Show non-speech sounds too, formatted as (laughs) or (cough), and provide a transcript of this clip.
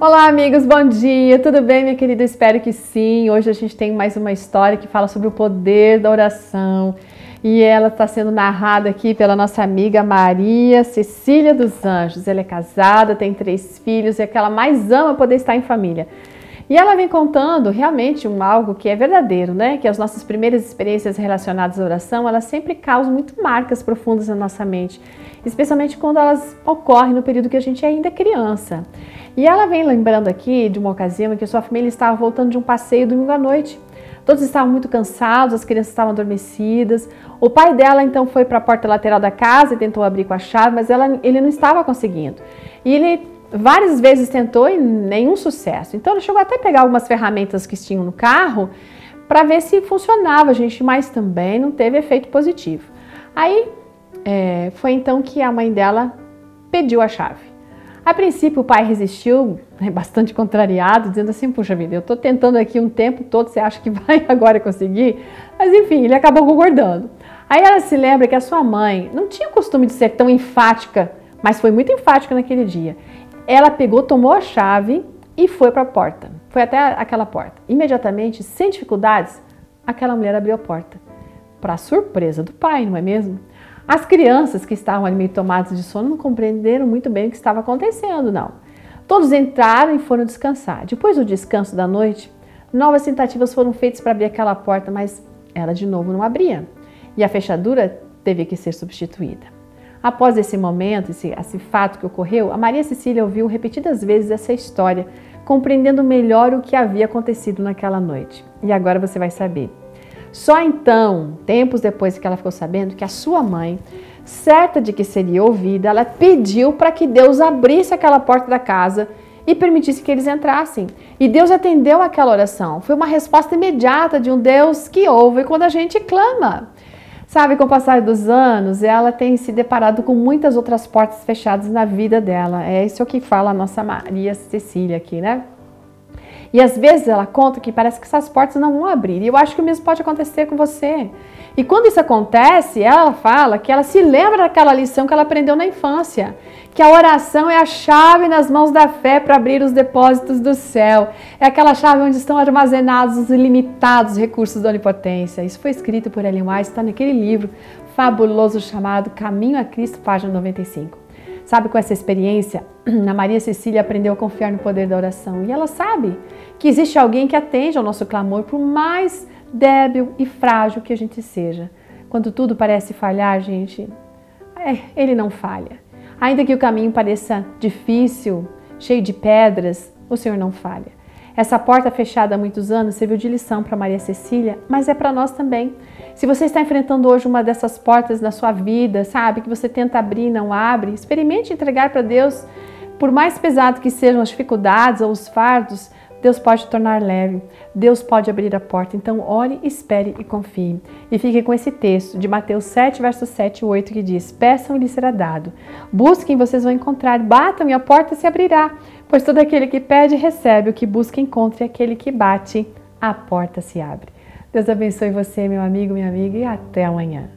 Olá, amigos, bom dia. Tudo bem, minha querida? Espero que sim. Hoje a gente tem mais uma história que fala sobre o poder da oração. E ela está sendo narrada aqui pela nossa amiga Maria Cecília dos Anjos. Ela é casada, tem três filhos e é que ela mais ama poder estar em família. E ela vem contando realmente um algo que é verdadeiro, né? Que as nossas primeiras experiências relacionadas à oração, elas sempre causam muito marcas profundas na nossa mente, especialmente quando elas ocorrem no período que a gente ainda é criança. E ela vem lembrando aqui de uma ocasião em que sua família estava voltando de um passeio domingo à noite. Todos estavam muito cansados, as crianças estavam adormecidas. O pai dela então foi para a porta lateral da casa e tentou abrir com a chave, mas ela, ele não estava conseguindo. E ele várias vezes tentou e nenhum sucesso. Então ele chegou até a pegar algumas ferramentas que tinham no carro para ver se funcionava, gente, mas também não teve efeito positivo. Aí é, foi então que a mãe dela pediu a chave. A princípio, o pai resistiu, né, bastante contrariado, dizendo assim: Puxa vida, eu estou tentando aqui um tempo todo, você acha que (laughs) vai agora conseguir? Mas enfim, ele acabou concordando. Aí ela se lembra que a sua mãe não tinha o costume de ser tão enfática, mas foi muito enfática naquele dia. Ela pegou, tomou a chave e foi para a porta. Foi até aquela porta. Imediatamente, sem dificuldades, aquela mulher abriu a porta. Para surpresa do pai, não é mesmo? As crianças que estavam ali meio tomadas de sono não compreenderam muito bem o que estava acontecendo, não. Todos entraram e foram descansar. Depois do descanso da noite, novas tentativas foram feitas para abrir aquela porta, mas ela de novo não abria. E a fechadura teve que ser substituída. Após esse momento, esse, esse fato que ocorreu, a Maria Cecília ouviu repetidas vezes essa história, compreendendo melhor o que havia acontecido naquela noite. E agora você vai saber. Só então, tempos depois que ela ficou sabendo que a sua mãe, certa de que seria ouvida, ela pediu para que Deus abrisse aquela porta da casa e permitisse que eles entrassem. E Deus atendeu aquela oração. Foi uma resposta imediata de um Deus que ouve quando a gente clama. Sabe, com o passar dos anos, ela tem se deparado com muitas outras portas fechadas na vida dela. É isso que fala a nossa Maria Cecília aqui, né? E às vezes ela conta que parece que essas portas não vão abrir. E eu acho que o mesmo pode acontecer com você. E quando isso acontece, ela fala que ela se lembra daquela lição que ela aprendeu na infância, que a oração é a chave nas mãos da fé para abrir os depósitos do céu. É aquela chave onde estão armazenados os ilimitados recursos da onipotência. Isso foi escrito por Ellen White, está naquele livro fabuloso chamado Caminho a Cristo, página 95. Sabe, com essa experiência, (clears throat) a Maria Cecília aprendeu a confiar no poder da oração. E ela sabe que existe alguém que atende ao nosso clamor, por mais débil e frágil que a gente seja. Quando tudo parece falhar, gente, é, ele não falha. Ainda que o caminho pareça difícil, cheio de pedras, o Senhor não falha. Essa porta fechada há muitos anos serviu de lição para Maria Cecília, mas é para nós também. Se você está enfrentando hoje uma dessas portas na sua vida, sabe, que você tenta abrir e não abre, experimente entregar para Deus, por mais pesado que sejam as dificuldades ou os fardos, Deus pode tornar leve, Deus pode abrir a porta. Então, ore, espere e confie. E fique com esse texto de Mateus 7, versos 7 e 8, que diz: Peçam e lhe será dado. Busquem, vocês vão encontrar. Batam e a porta se abrirá. Pois todo aquele que pede, recebe. O que busca, encontra. E aquele que bate, a porta se abre. Deus abençoe você, meu amigo, minha amiga, e até amanhã.